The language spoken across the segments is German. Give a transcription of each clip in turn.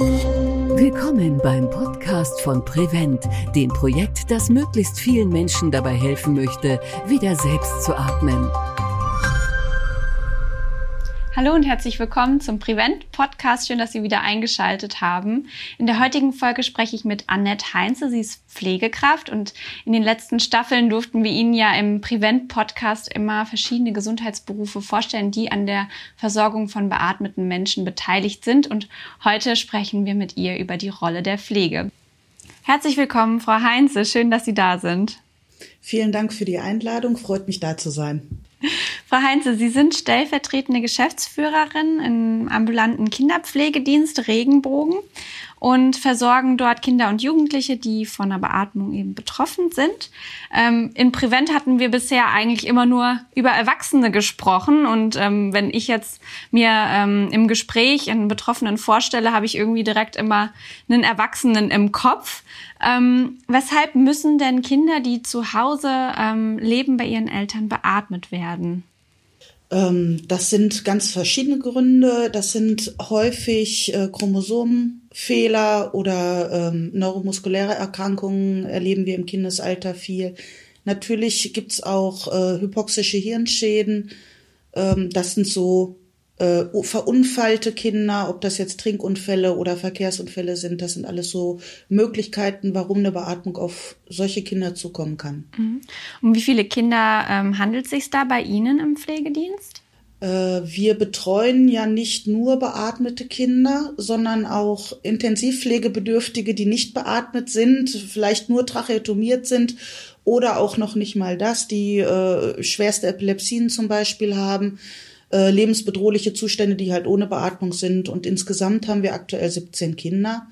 Willkommen beim Podcast von Prevent, dem Projekt, das möglichst vielen Menschen dabei helfen möchte, wieder selbst zu atmen. Hallo und herzlich willkommen zum Prevent Podcast. Schön, dass Sie wieder eingeschaltet haben. In der heutigen Folge spreche ich mit Annette Heinze. Sie ist Pflegekraft und in den letzten Staffeln durften wir Ihnen ja im Prevent Podcast immer verschiedene Gesundheitsberufe vorstellen, die an der Versorgung von beatmeten Menschen beteiligt sind. Und heute sprechen wir mit ihr über die Rolle der Pflege. Herzlich willkommen, Frau Heinze. Schön, dass Sie da sind. Vielen Dank für die Einladung. Freut mich, da zu sein. Frau Heinze, Sie sind stellvertretende Geschäftsführerin im ambulanten Kinderpflegedienst Regenbogen und versorgen dort Kinder und Jugendliche, die von einer Beatmung eben betroffen sind. Ähm, in Prevent hatten wir bisher eigentlich immer nur über Erwachsene gesprochen und ähm, wenn ich jetzt mir ähm, im Gespräch einen Betroffenen vorstelle, habe ich irgendwie direkt immer einen Erwachsenen im Kopf. Ähm, weshalb müssen denn Kinder, die zu Hause ähm, leben, bei ihren Eltern beatmet werden? Ähm, das sind ganz verschiedene Gründe. Das sind häufig äh, Chromosomenfehler oder ähm, neuromuskuläre Erkrankungen erleben wir im Kindesalter viel. Natürlich gibt's auch äh, hypoxische Hirnschäden. Ähm, das sind so äh, verunfallte Kinder, ob das jetzt Trinkunfälle oder Verkehrsunfälle sind, das sind alles so Möglichkeiten, warum eine Beatmung auf solche Kinder zukommen kann. Mhm. Um wie viele Kinder ähm, handelt es sich da bei Ihnen im Pflegedienst? Äh, wir betreuen ja nicht nur beatmete Kinder, sondern auch Intensivpflegebedürftige, die nicht beatmet sind, vielleicht nur tracheotomiert sind oder auch noch nicht mal das, die äh, schwerste Epilepsien zum Beispiel haben äh, lebensbedrohliche Zustände, die halt ohne Beatmung sind. Und insgesamt haben wir aktuell 17 Kinder.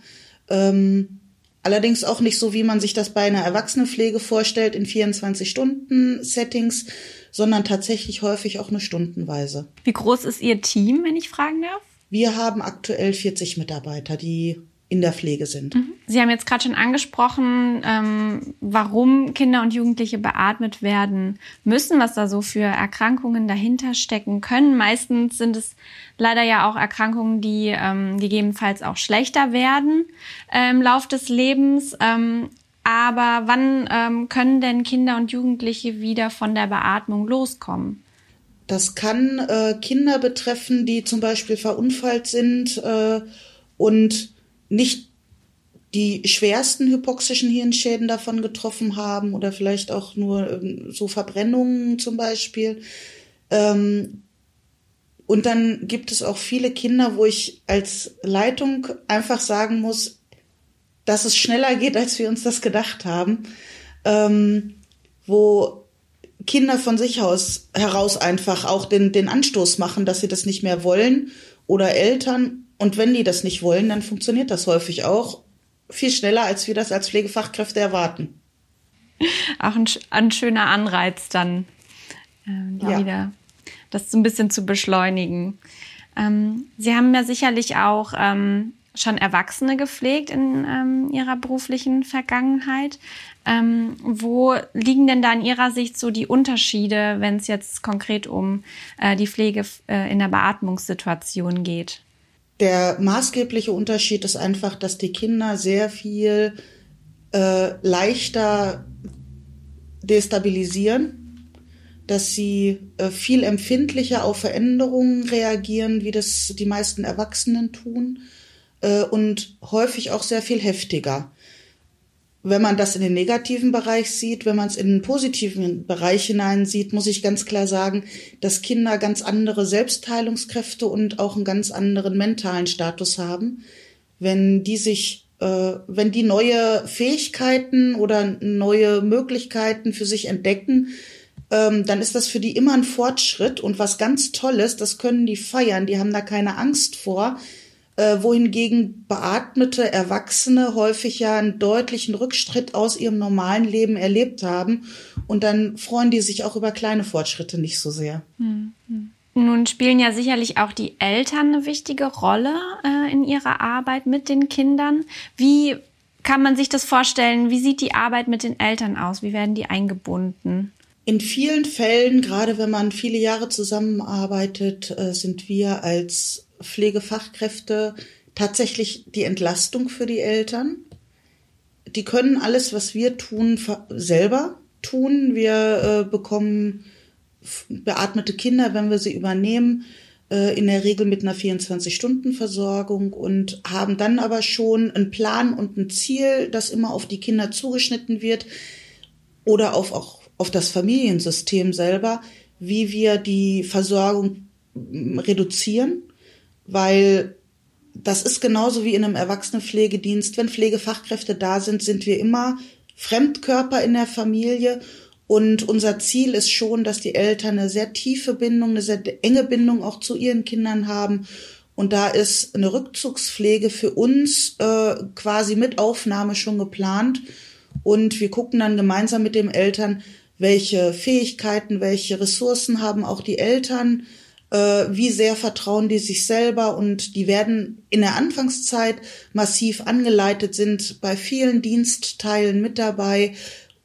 Ähm, allerdings auch nicht so, wie man sich das bei einer Erwachsenenpflege vorstellt, in 24 Stunden Settings, sondern tatsächlich häufig auch eine Stundenweise. Wie groß ist Ihr Team, wenn ich fragen darf? Wir haben aktuell 40 Mitarbeiter, die in der Pflege sind. Mhm. Sie haben jetzt gerade schon angesprochen, ähm, warum Kinder und Jugendliche beatmet werden müssen, was da so für Erkrankungen dahinter stecken können. Meistens sind es leider ja auch Erkrankungen, die ähm, gegebenenfalls auch schlechter werden äh, im Lauf des Lebens. Ähm, aber wann ähm, können denn Kinder und Jugendliche wieder von der Beatmung loskommen? Das kann äh, Kinder betreffen, die zum Beispiel verunfallt sind äh, und nicht die schwersten hypoxischen Hirnschäden davon getroffen haben oder vielleicht auch nur ähm, so Verbrennungen zum Beispiel. Ähm, und dann gibt es auch viele Kinder, wo ich als Leitung einfach sagen muss, dass es schneller geht, als wir uns das gedacht haben, ähm, wo Kinder von sich aus heraus einfach auch den, den Anstoß machen, dass sie das nicht mehr wollen oder Eltern und wenn die das nicht wollen, dann funktioniert das häufig auch viel schneller, als wir das als Pflegefachkräfte erwarten. Auch ein, ein schöner Anreiz dann ähm, ja. wieder, das so ein bisschen zu beschleunigen. Ähm, Sie haben ja sicherlich auch ähm, schon Erwachsene gepflegt in ähm, Ihrer beruflichen Vergangenheit. Ähm, wo liegen denn da in Ihrer Sicht so die Unterschiede, wenn es jetzt konkret um äh, die Pflege äh, in der Beatmungssituation geht? Der maßgebliche Unterschied ist einfach, dass die Kinder sehr viel äh, leichter destabilisieren, dass sie äh, viel empfindlicher auf Veränderungen reagieren, wie das die meisten Erwachsenen tun, äh, und häufig auch sehr viel heftiger wenn man das in den negativen Bereich sieht, wenn man es in den positiven Bereich hinein sieht, muss ich ganz klar sagen, dass Kinder ganz andere Selbstheilungskräfte und auch einen ganz anderen mentalen Status haben. Wenn die sich, äh, wenn die neue Fähigkeiten oder neue Möglichkeiten für sich entdecken, ähm, dann ist das für die immer ein Fortschritt und was ganz Tolles, das können die feiern, die haben da keine Angst vor, äh, wohingegen beatmete Erwachsene häufig ja einen deutlichen Rückschritt aus ihrem normalen Leben erlebt haben und dann freuen die sich auch über kleine Fortschritte nicht so sehr. Mhm. Nun spielen ja sicherlich auch die Eltern eine wichtige Rolle äh, in ihrer Arbeit mit den Kindern. Wie kann man sich das vorstellen? Wie sieht die Arbeit mit den Eltern aus? Wie werden die eingebunden? In vielen Fällen, gerade wenn man viele Jahre zusammenarbeitet, äh, sind wir als Pflegefachkräfte tatsächlich die Entlastung für die Eltern. Die können alles, was wir tun, selber tun. Wir äh, bekommen beatmete Kinder, wenn wir sie übernehmen, äh, in der Regel mit einer 24-Stunden-Versorgung und haben dann aber schon einen Plan und ein Ziel, das immer auf die Kinder zugeschnitten wird oder auf, auch auf das Familiensystem selber, wie wir die Versorgung reduzieren, weil das ist genauso wie in einem Erwachsenenpflegedienst. Wenn Pflegefachkräfte da sind, sind wir immer Fremdkörper in der Familie und unser Ziel ist schon, dass die Eltern eine sehr tiefe Bindung, eine sehr enge Bindung auch zu ihren Kindern haben. Und da ist eine Rückzugspflege für uns äh, quasi mit Aufnahme schon geplant. Und wir gucken dann gemeinsam mit den Eltern, welche Fähigkeiten, welche Ressourcen haben auch die Eltern, wie sehr vertrauen die sich selber. Und die werden in der Anfangszeit massiv angeleitet, sind bei vielen Dienstteilen mit dabei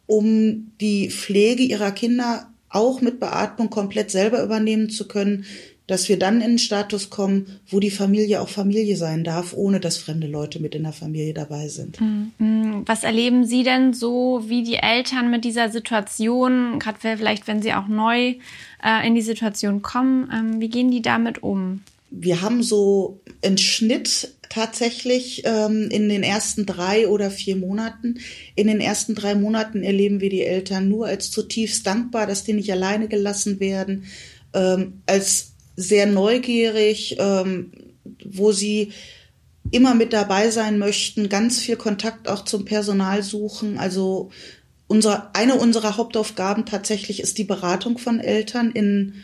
um die Pflege ihrer Kinder auch mit Beatmung komplett selber übernehmen zu können, dass wir dann in einen Status kommen, wo die Familie auch Familie sein darf, ohne dass fremde Leute mit in der Familie dabei sind. Mhm. Mhm. Was erleben Sie denn so, wie die Eltern mit dieser Situation, gerade vielleicht, wenn sie auch neu äh, in die Situation kommen, ähm, wie gehen die damit um? Wir haben so einen Schnitt tatsächlich ähm, in den ersten drei oder vier Monaten. In den ersten drei Monaten erleben wir die Eltern nur als zutiefst dankbar, dass die nicht alleine gelassen werden, ähm, als sehr neugierig, ähm, wo sie immer mit dabei sein möchten, ganz viel Kontakt auch zum Personal suchen. Also unsere, eine unserer Hauptaufgaben tatsächlich ist die Beratung von Eltern in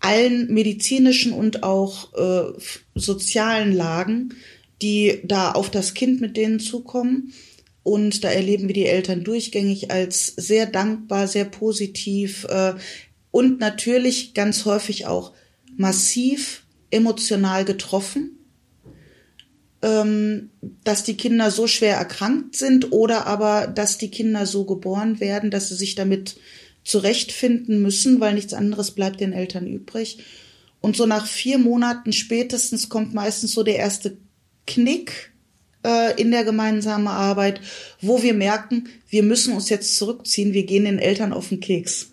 allen medizinischen und auch äh, sozialen Lagen, die da auf das Kind mit denen zukommen. Und da erleben wir die Eltern durchgängig als sehr dankbar, sehr positiv äh, und natürlich ganz häufig auch massiv emotional getroffen, ähm, dass die Kinder so schwer erkrankt sind oder aber, dass die Kinder so geboren werden, dass sie sich damit zurechtfinden müssen, weil nichts anderes bleibt den Eltern übrig. Und so nach vier Monaten spätestens kommt meistens so der erste Knick äh, in der gemeinsamen Arbeit, wo wir merken, wir müssen uns jetzt zurückziehen, wir gehen den Eltern auf den Keks.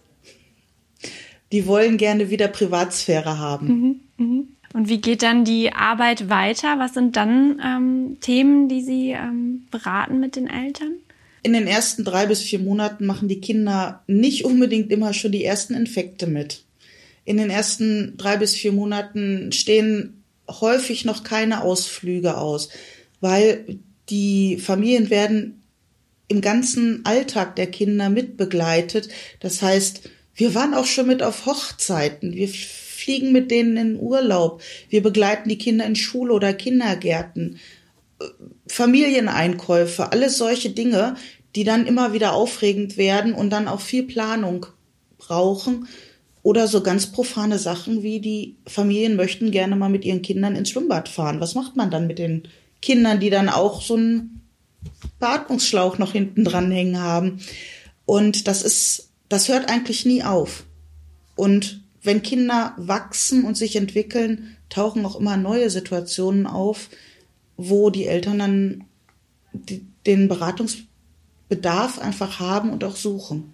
Die wollen gerne wieder Privatsphäre haben. Mhm, mh. Und wie geht dann die Arbeit weiter? Was sind dann ähm, Themen, die Sie ähm, beraten mit den Eltern? In den ersten drei bis vier Monaten machen die Kinder nicht unbedingt immer schon die ersten Infekte mit. In den ersten drei bis vier Monaten stehen häufig noch keine Ausflüge aus, weil die Familien werden im ganzen Alltag der Kinder mitbegleitet. Das heißt, wir waren auch schon mit auf Hochzeiten. Wir fliegen mit denen in Urlaub. Wir begleiten die Kinder in Schule oder Kindergärten. Familieneinkäufe, alles solche Dinge, die dann immer wieder aufregend werden und dann auch viel Planung brauchen. Oder so ganz profane Sachen wie die Familien möchten gerne mal mit ihren Kindern ins Schwimmbad fahren. Was macht man dann mit den Kindern, die dann auch so einen Beatmungsschlauch noch hinten dran hängen haben? Und das ist, das hört eigentlich nie auf. Und wenn Kinder wachsen und sich entwickeln, tauchen auch immer neue Situationen auf, wo die Eltern dann den Beratungsbedarf einfach haben und auch suchen.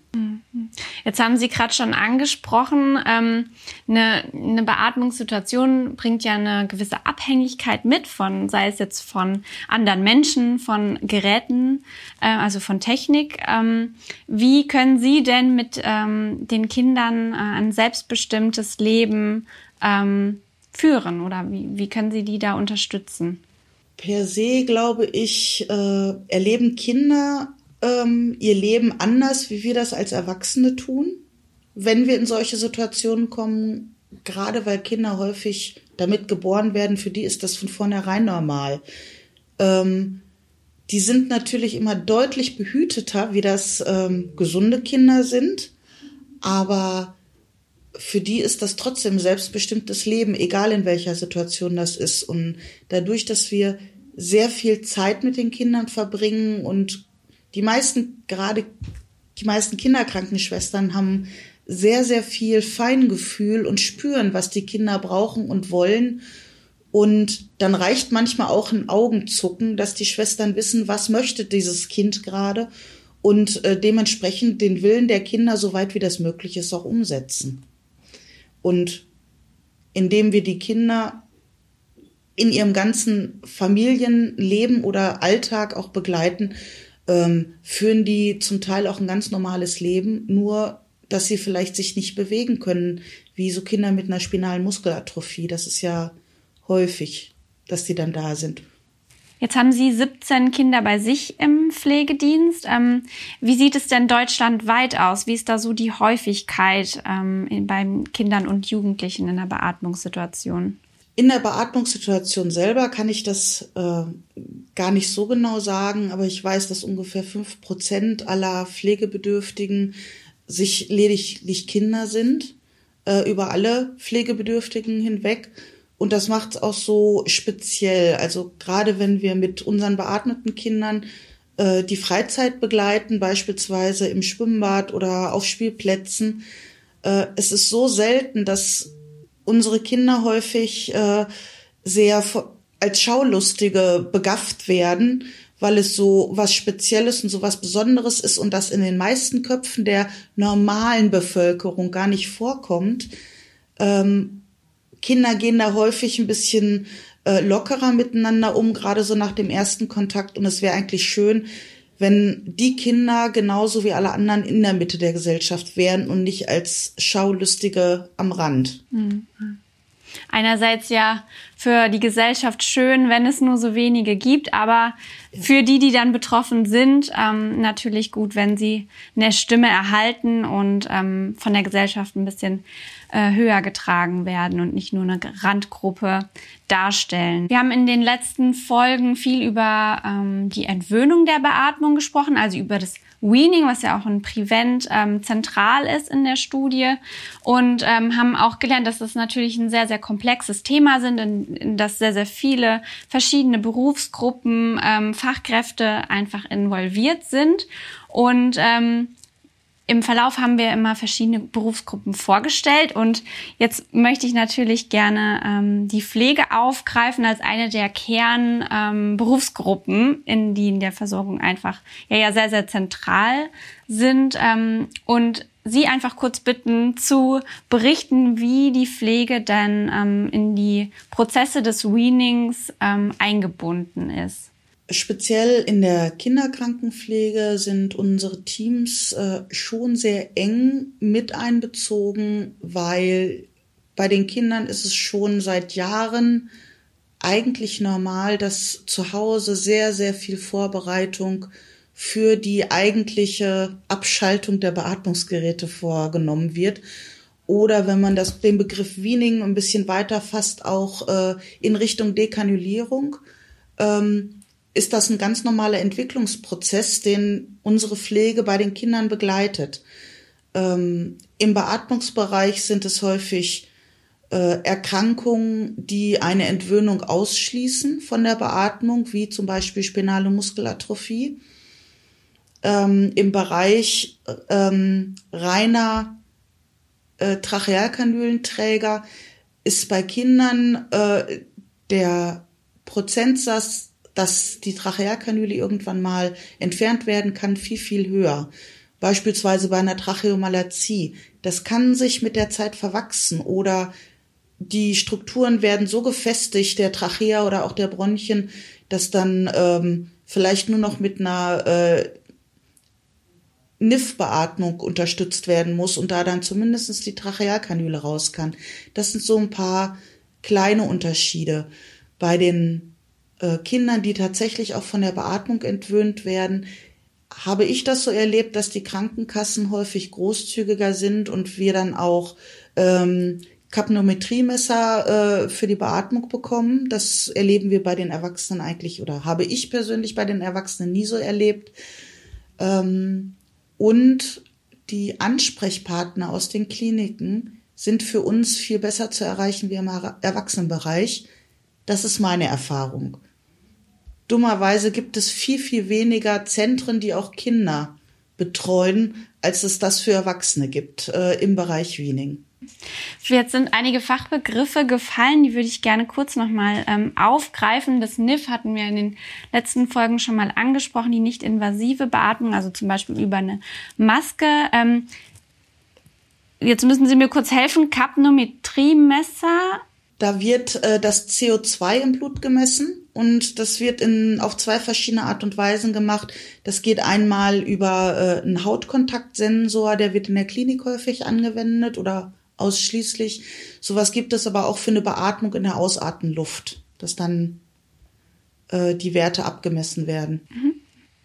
Jetzt haben Sie gerade schon angesprochen, ähm, eine, eine Beatmungssituation bringt ja eine gewisse Abhängigkeit mit von, sei es jetzt von anderen Menschen, von Geräten, äh, also von Technik. Ähm, wie können Sie denn mit ähm, den Kindern äh, ein selbstbestimmtes Leben ähm, führen oder wie, wie können Sie die da unterstützen? Per se glaube ich, äh, erleben Kinder ähm, ihr Leben anders, wie wir das als Erwachsene tun, wenn wir in solche Situationen kommen, gerade weil Kinder häufig damit geboren werden, für die ist das von vornherein normal. Ähm, die sind natürlich immer deutlich behüteter, wie das ähm, gesunde Kinder sind, aber für die ist das trotzdem selbstbestimmtes Leben, egal in welcher Situation das ist. Und dadurch, dass wir sehr viel Zeit mit den Kindern verbringen und die meisten, gerade die meisten Kinderkrankenschwestern haben sehr, sehr viel Feingefühl und spüren, was die Kinder brauchen und wollen. Und dann reicht manchmal auch ein Augenzucken, dass die Schwestern wissen, was möchte dieses Kind gerade und äh, dementsprechend den Willen der Kinder, so weit wie das möglich ist, auch umsetzen. Und indem wir die Kinder in ihrem ganzen Familienleben oder Alltag auch begleiten, ähm, führen die zum Teil auch ein ganz normales Leben, nur dass sie vielleicht sich nicht bewegen können, wie so Kinder mit einer spinalen Muskelatrophie. Das ist ja häufig, dass die dann da sind. Jetzt haben Sie 17 Kinder bei sich im Pflegedienst. Ähm, wie sieht es denn deutschlandweit aus? Wie ist da so die Häufigkeit ähm, in, beim Kindern und Jugendlichen in der Beatmungssituation? In der Beatmungssituation selber kann ich das äh, gar nicht so genau sagen, aber ich weiß, dass ungefähr fünf Prozent aller Pflegebedürftigen sich lediglich Kinder sind, äh, über alle Pflegebedürftigen hinweg. Und das macht es auch so speziell. Also gerade wenn wir mit unseren beatmeten Kindern äh, die Freizeit begleiten, beispielsweise im Schwimmbad oder auf Spielplätzen, äh, es ist so selten, dass unsere Kinder häufig äh, sehr als Schaulustige begafft werden, weil es so was Spezielles und so was Besonderes ist und das in den meisten Köpfen der normalen Bevölkerung gar nicht vorkommt. Ähm, Kinder gehen da häufig ein bisschen äh, lockerer miteinander um, gerade so nach dem ersten Kontakt. Und es wäre eigentlich schön, wenn die Kinder genauso wie alle anderen in der Mitte der Gesellschaft wären und nicht als Schaulustige am Rand. Mhm. Einerseits ja für die Gesellschaft schön, wenn es nur so wenige gibt, aber für die, die dann betroffen sind, ähm, natürlich gut, wenn sie eine Stimme erhalten und ähm, von der Gesellschaft ein bisschen äh, höher getragen werden und nicht nur eine Randgruppe darstellen. Wir haben in den letzten Folgen viel über ähm, die Entwöhnung der Beatmung gesprochen, also über das Weaning, was ja auch ein Prevent ähm, zentral ist in der Studie und ähm, haben auch gelernt, dass das natürlich ein sehr, sehr komplexes Thema sind, in, in das sehr, sehr viele verschiedene Berufsgruppen, ähm, Fachkräfte einfach involviert sind und ähm, im Verlauf haben wir immer verschiedene Berufsgruppen vorgestellt und jetzt möchte ich natürlich gerne ähm, die Pflege aufgreifen als eine der Kernberufsgruppen, ähm, in die in der Versorgung einfach ja, ja sehr, sehr zentral sind ähm, und Sie einfach kurz bitten zu berichten, wie die Pflege dann ähm, in die Prozesse des Weanings ähm, eingebunden ist. Speziell in der Kinderkrankenpflege sind unsere Teams äh, schon sehr eng mit einbezogen, weil bei den Kindern ist es schon seit Jahren eigentlich normal, dass zu Hause sehr, sehr viel Vorbereitung für die eigentliche Abschaltung der Beatmungsgeräte vorgenommen wird. Oder wenn man das, den Begriff Weaning ein bisschen weiter fasst, auch äh, in Richtung Dekanulierung. Ähm, ist das ein ganz normaler Entwicklungsprozess, den unsere Pflege bei den Kindern begleitet. Ähm, Im Beatmungsbereich sind es häufig äh, Erkrankungen, die eine Entwöhnung ausschließen von der Beatmung, wie zum Beispiel spinale Muskelatrophie. Ähm, Im Bereich ähm, reiner äh, Trachealkanülenträger ist bei Kindern äh, der Prozentsatz dass die Trachealkanüle irgendwann mal entfernt werden kann, viel, viel höher. Beispielsweise bei einer Tracheomalazie. Das kann sich mit der Zeit verwachsen oder die Strukturen werden so gefestigt, der Trachea oder auch der Bronchien, dass dann ähm, vielleicht nur noch mit einer äh, NIF-Beatmung unterstützt werden muss und da dann zumindest die Trachealkanüle raus kann. Das sind so ein paar kleine Unterschiede. Bei den äh, Kindern, die tatsächlich auch von der Beatmung entwöhnt werden, habe ich das so erlebt, dass die Krankenkassen häufig großzügiger sind und wir dann auch ähm, Kapnometriemesser äh, für die Beatmung bekommen. Das erleben wir bei den Erwachsenen eigentlich oder habe ich persönlich bei den Erwachsenen nie so erlebt. Ähm, und die Ansprechpartner aus den Kliniken sind für uns viel besser zu erreichen wie im Erwachsenenbereich. Das ist meine Erfahrung. Dummerweise gibt es viel, viel weniger Zentren, die auch Kinder betreuen, als es das für Erwachsene gibt äh, im Bereich Wiening. Jetzt sind einige Fachbegriffe gefallen, die würde ich gerne kurz nochmal ähm, aufgreifen. Das NIF hatten wir in den letzten Folgen schon mal angesprochen, die nicht-invasive Beatmung, also zum Beispiel über eine Maske. Ähm, jetzt müssen Sie mir kurz helfen. Kapnometriemesser. Da wird äh, das CO2 im Blut gemessen und das wird in, auf zwei verschiedene Art und Weisen gemacht. Das geht einmal über äh, einen Hautkontaktsensor, der wird in der Klinik häufig angewendet oder ausschließlich. Sowas gibt es aber auch für eine Beatmung in der Ausatmenluft, dass dann äh, die Werte abgemessen werden. Mhm.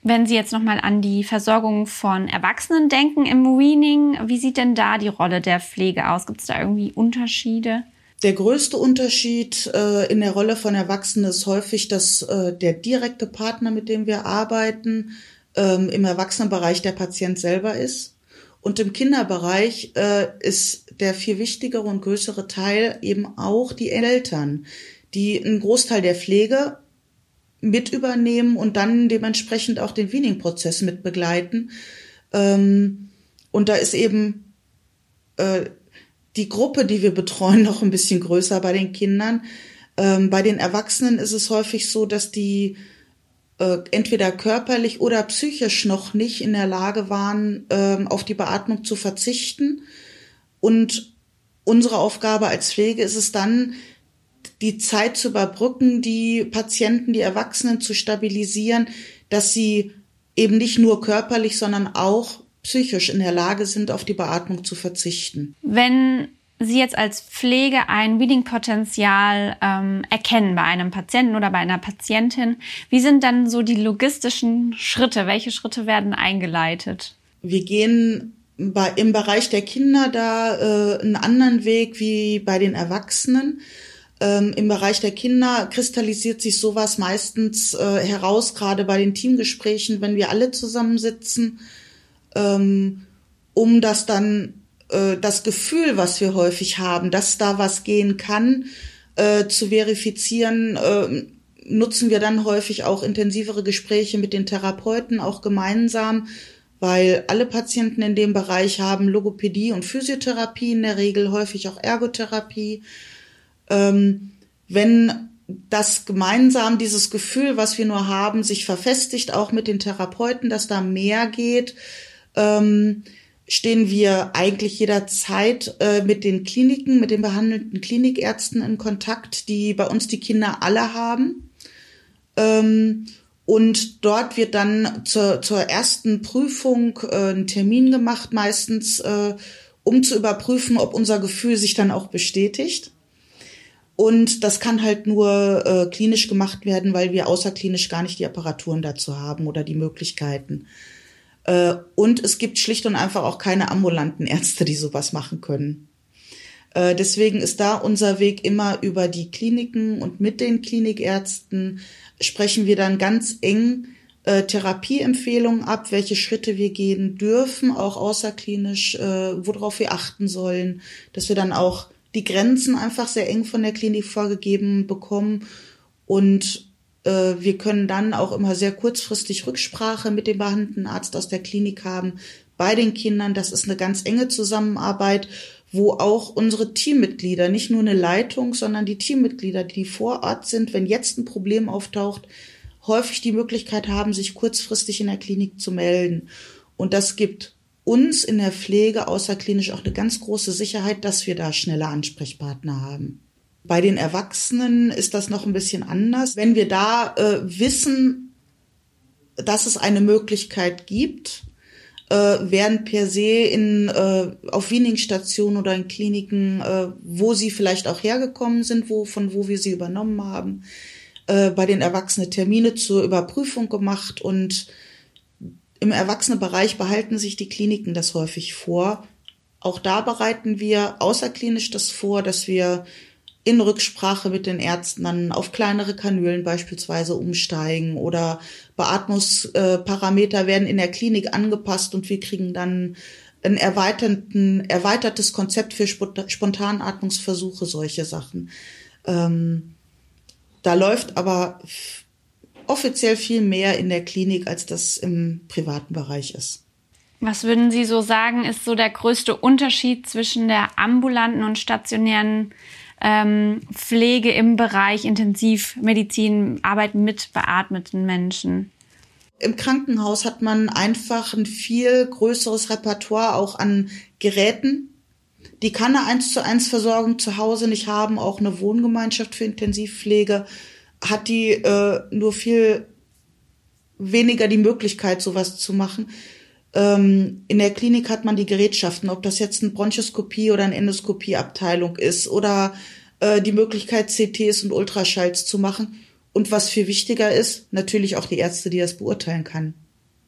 Wenn Sie jetzt nochmal an die Versorgung von Erwachsenen denken im Weaning, wie sieht denn da die Rolle der Pflege aus? Gibt es da irgendwie Unterschiede? Der größte Unterschied äh, in der Rolle von Erwachsenen ist häufig, dass äh, der direkte Partner, mit dem wir arbeiten, ähm, im Erwachsenenbereich der Patient selber ist. Und im Kinderbereich äh, ist der viel wichtigere und größere Teil eben auch die Eltern, die einen Großteil der Pflege mit übernehmen und dann dementsprechend auch den Weaning-Prozess mit begleiten. Ähm, und da ist eben äh, die Gruppe, die wir betreuen, noch ein bisschen größer bei den Kindern. Ähm, bei den Erwachsenen ist es häufig so, dass die äh, entweder körperlich oder psychisch noch nicht in der Lage waren, ähm, auf die Beatmung zu verzichten. Und unsere Aufgabe als Pflege ist es dann, die Zeit zu überbrücken, die Patienten, die Erwachsenen zu stabilisieren, dass sie eben nicht nur körperlich, sondern auch psychisch in der Lage sind, auf die Beatmung zu verzichten. Wenn Sie jetzt als Pflege ein Weeding-Potenzial ähm, erkennen bei einem Patienten oder bei einer Patientin, wie sind dann so die logistischen Schritte? Welche Schritte werden eingeleitet? Wir gehen bei, im Bereich der Kinder da äh, einen anderen Weg wie bei den Erwachsenen. Ähm, Im Bereich der Kinder kristallisiert sich sowas meistens äh, heraus, gerade bei den Teamgesprächen, wenn wir alle zusammensitzen, ähm, um das dann äh, das Gefühl, was wir häufig haben, dass da was gehen kann, äh, zu verifizieren, äh, nutzen wir dann häufig auch intensivere Gespräche mit den Therapeuten, auch gemeinsam, weil alle Patienten in dem Bereich haben Logopädie und Physiotherapie in der Regel, häufig auch Ergotherapie. Ähm, wenn das gemeinsam, dieses Gefühl, was wir nur haben, sich verfestigt, auch mit den Therapeuten, dass da mehr geht, ähm, stehen wir eigentlich jederzeit äh, mit den Kliniken, mit den behandelten Klinikärzten in Kontakt, die bei uns die Kinder alle haben. Ähm, und dort wird dann zur, zur ersten Prüfung äh, ein Termin gemacht, meistens, äh, um zu überprüfen, ob unser Gefühl sich dann auch bestätigt. Und das kann halt nur äh, klinisch gemacht werden, weil wir außerklinisch gar nicht die Apparaturen dazu haben oder die Möglichkeiten. Äh, und es gibt schlicht und einfach auch keine ambulanten Ärzte, die sowas machen können. Äh, deswegen ist da unser Weg immer über die Kliniken und mit den Klinikärzten sprechen wir dann ganz eng äh, Therapieempfehlungen ab, welche Schritte wir gehen dürfen, auch außerklinisch, worauf wir achten sollen, dass wir dann auch die Grenzen einfach sehr eng von der Klinik vorgegeben bekommen und wir können dann auch immer sehr kurzfristig Rücksprache mit dem behandelnden Arzt aus der Klinik haben bei den Kindern. Das ist eine ganz enge Zusammenarbeit, wo auch unsere Teammitglieder, nicht nur eine Leitung, sondern die Teammitglieder, die vor Ort sind, wenn jetzt ein Problem auftaucht, häufig die Möglichkeit haben, sich kurzfristig in der Klinik zu melden. Und das gibt uns in der Pflege außerklinisch auch eine ganz große Sicherheit, dass wir da schnelle Ansprechpartner haben. Bei den Erwachsenen ist das noch ein bisschen anders. Wenn wir da äh, wissen, dass es eine Möglichkeit gibt, äh, werden per se in, äh, auf Weaning-Stationen oder in Kliniken, äh, wo sie vielleicht auch hergekommen sind, wo, von wo wir sie übernommen haben, äh, bei den Erwachsenen Termine zur Überprüfung gemacht und im Erwachsenenbereich behalten sich die Kliniken das häufig vor. Auch da bereiten wir außerklinisch das vor, dass wir in Rücksprache mit den Ärzten dann auf kleinere Kanülen beispielsweise umsteigen oder Beatmungsparameter werden in der Klinik angepasst und wir kriegen dann ein erweiterten, erweitertes Konzept für Spontanatmungsversuche, solche Sachen. Ähm, da läuft aber offiziell viel mehr in der Klinik, als das im privaten Bereich ist. Was würden Sie so sagen, ist so der größte Unterschied zwischen der ambulanten und stationären ähm, Pflege im Bereich Intensivmedizin, Arbeiten mit beatmeten Menschen? Im Krankenhaus hat man einfach ein viel größeres Repertoire auch an Geräten. Die kann eine 1 zu 1 Versorgung zu Hause nicht haben, auch eine Wohngemeinschaft für Intensivpflege hat die äh, nur viel weniger die Möglichkeit, sowas zu machen. Ähm, in der Klinik hat man die Gerätschaften, ob das jetzt eine Bronchoskopie oder eine Endoskopieabteilung ist oder äh, die Möglichkeit, CTs und Ultraschalls zu machen. Und was viel wichtiger ist, natürlich auch die Ärzte, die das beurteilen kann.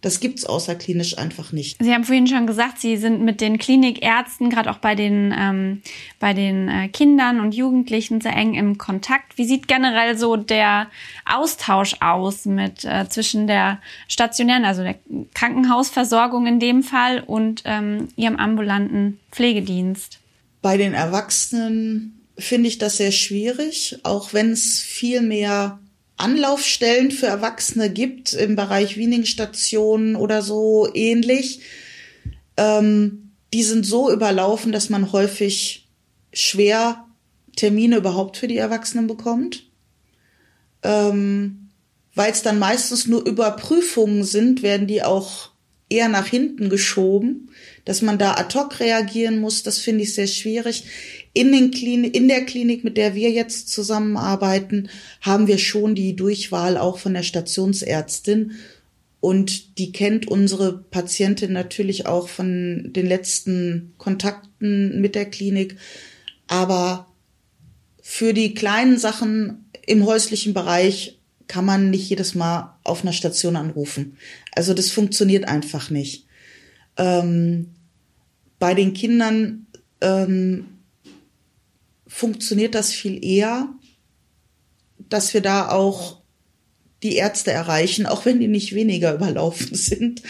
Das gibt's außerklinisch einfach nicht. Sie haben vorhin schon gesagt, Sie sind mit den Klinikärzten, gerade auch bei den, ähm, bei den äh, Kindern und Jugendlichen sehr eng im Kontakt. Wie sieht generell so der Austausch aus mit äh, zwischen der stationären, also der Krankenhausversorgung in dem Fall und ähm, Ihrem ambulanten Pflegedienst? Bei den Erwachsenen finde ich das sehr schwierig, auch wenn es viel mehr Anlaufstellen für Erwachsene gibt im Bereich Wieningstationen oder so ähnlich. Ähm, die sind so überlaufen, dass man häufig schwer Termine überhaupt für die Erwachsenen bekommt. Ähm, Weil es dann meistens nur Überprüfungen sind, werden die auch eher nach hinten geschoben. Dass man da ad hoc reagieren muss, das finde ich sehr schwierig in, den Klinik, in der Klinik, mit der wir jetzt zusammenarbeiten, haben wir schon die Durchwahl auch von der Stationsärztin. Und die kennt unsere Patientin natürlich auch von den letzten Kontakten mit der Klinik. Aber für die kleinen Sachen im häuslichen Bereich kann man nicht jedes Mal auf einer Station anrufen. Also das funktioniert einfach nicht. Ähm, bei den Kindern ähm, funktioniert das viel eher, dass wir da auch die Ärzte erreichen, auch wenn die nicht weniger überlaufen sind.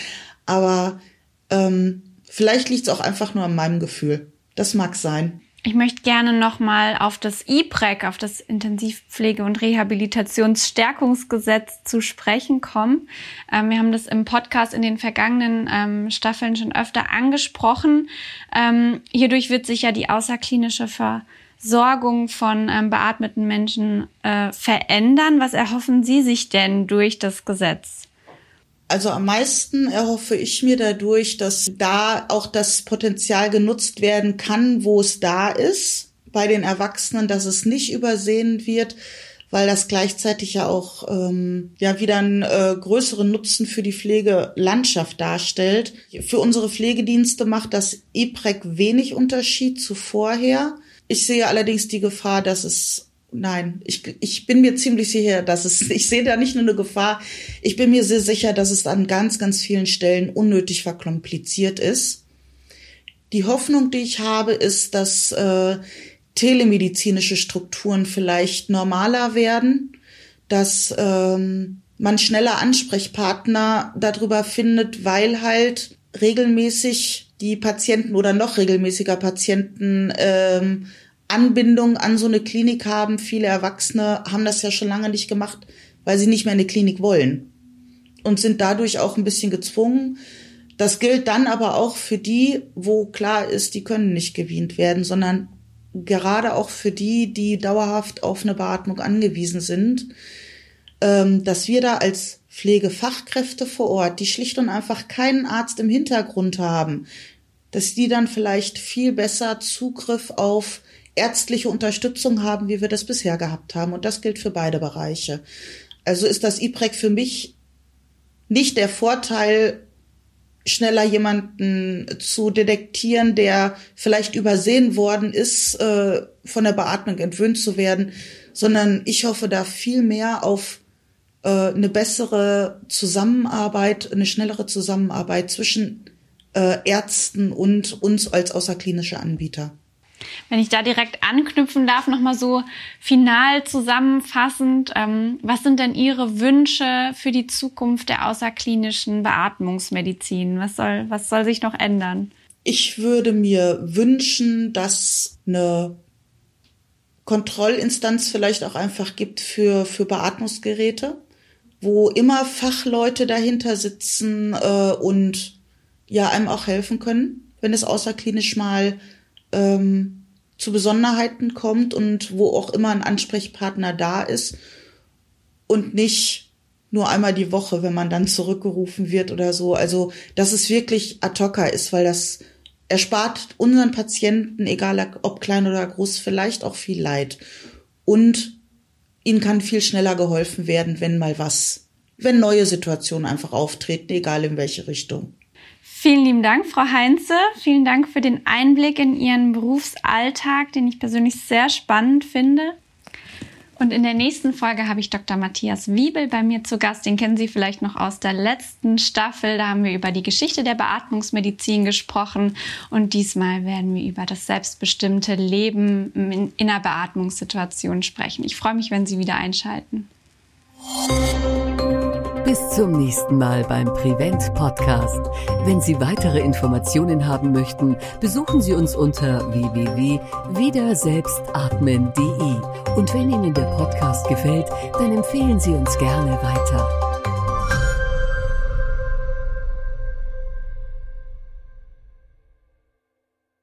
Aber ähm, vielleicht liegt es auch einfach nur an meinem Gefühl. Das mag sein. Ich möchte gerne nochmal auf das IPREC, auf das Intensivpflege- und Rehabilitationsstärkungsgesetz zu sprechen kommen. Ähm, wir haben das im Podcast in den vergangenen ähm, Staffeln schon öfter angesprochen. Ähm, hierdurch wird sich ja die außerklinische Ver Sorgung von ähm, beatmeten Menschen äh, verändern? Was erhoffen Sie sich denn durch das Gesetz? Also am meisten erhoffe ich mir dadurch, dass da auch das Potenzial genutzt werden kann, wo es da ist, bei den Erwachsenen, dass es nicht übersehen wird, weil das gleichzeitig ja auch ähm, ja wieder einen äh, größeren Nutzen für die Pflegelandschaft darstellt. Für unsere Pflegedienste macht das IPREC wenig Unterschied zu vorher. Ich sehe allerdings die Gefahr, dass es Nein, ich, ich bin mir ziemlich sicher, dass es, ich sehe da nicht nur eine Gefahr, ich bin mir sehr sicher, dass es an ganz, ganz vielen Stellen unnötig verkompliziert ist. Die Hoffnung, die ich habe, ist, dass äh, telemedizinische Strukturen vielleicht normaler werden, dass ähm, man schneller Ansprechpartner darüber findet, weil halt regelmäßig die Patienten oder noch regelmäßiger Patienten ähm, Anbindung an so eine Klinik haben. Viele Erwachsene haben das ja schon lange nicht gemacht, weil sie nicht mehr in eine Klinik wollen und sind dadurch auch ein bisschen gezwungen. Das gilt dann aber auch für die, wo klar ist, die können nicht gewient werden, sondern gerade auch für die, die dauerhaft auf eine Beatmung angewiesen sind, ähm, dass wir da als Pflegefachkräfte vor Ort, die schlicht und einfach keinen Arzt im Hintergrund haben, dass die dann vielleicht viel besser Zugriff auf ärztliche Unterstützung haben, wie wir das bisher gehabt haben. Und das gilt für beide Bereiche. Also ist das IPREC für mich nicht der Vorteil, schneller jemanden zu detektieren, der vielleicht übersehen worden ist, äh, von der Beatmung entwöhnt zu werden, sondern ich hoffe da viel mehr auf äh, eine bessere Zusammenarbeit, eine schnellere Zusammenarbeit zwischen äh, Ärzten und uns als außerklinische Anbieter. Wenn ich da direkt anknüpfen darf, nochmal so final zusammenfassend, ähm, was sind denn Ihre Wünsche für die Zukunft der außerklinischen Beatmungsmedizin? Was soll, was soll sich noch ändern? Ich würde mir wünschen, dass eine Kontrollinstanz vielleicht auch einfach gibt für, für Beatmungsgeräte, wo immer Fachleute dahinter sitzen äh, und ja einem auch helfen können, wenn es außerklinisch mal ähm, zu Besonderheiten kommt und wo auch immer ein Ansprechpartner da ist und nicht nur einmal die Woche, wenn man dann zurückgerufen wird oder so. Also, dass es wirklich ad hoc ist, weil das erspart unseren Patienten, egal ob klein oder groß, vielleicht auch viel Leid. Und ihnen kann viel schneller geholfen werden, wenn mal was, wenn neue Situationen einfach auftreten, egal in welche Richtung. Vielen lieben Dank, Frau Heinze. Vielen Dank für den Einblick in Ihren Berufsalltag, den ich persönlich sehr spannend finde. Und in der nächsten Folge habe ich Dr. Matthias Wiebel bei mir zu Gast. Den kennen Sie vielleicht noch aus der letzten Staffel. Da haben wir über die Geschichte der Beatmungsmedizin gesprochen. Und diesmal werden wir über das selbstbestimmte Leben in einer Beatmungssituation sprechen. Ich freue mich, wenn Sie wieder einschalten. Bis zum nächsten Mal beim Prevent Podcast. Wenn Sie weitere Informationen haben möchten, besuchen Sie uns unter www.wiederselbstatmen.de. Und wenn Ihnen der Podcast gefällt, dann empfehlen Sie uns gerne weiter.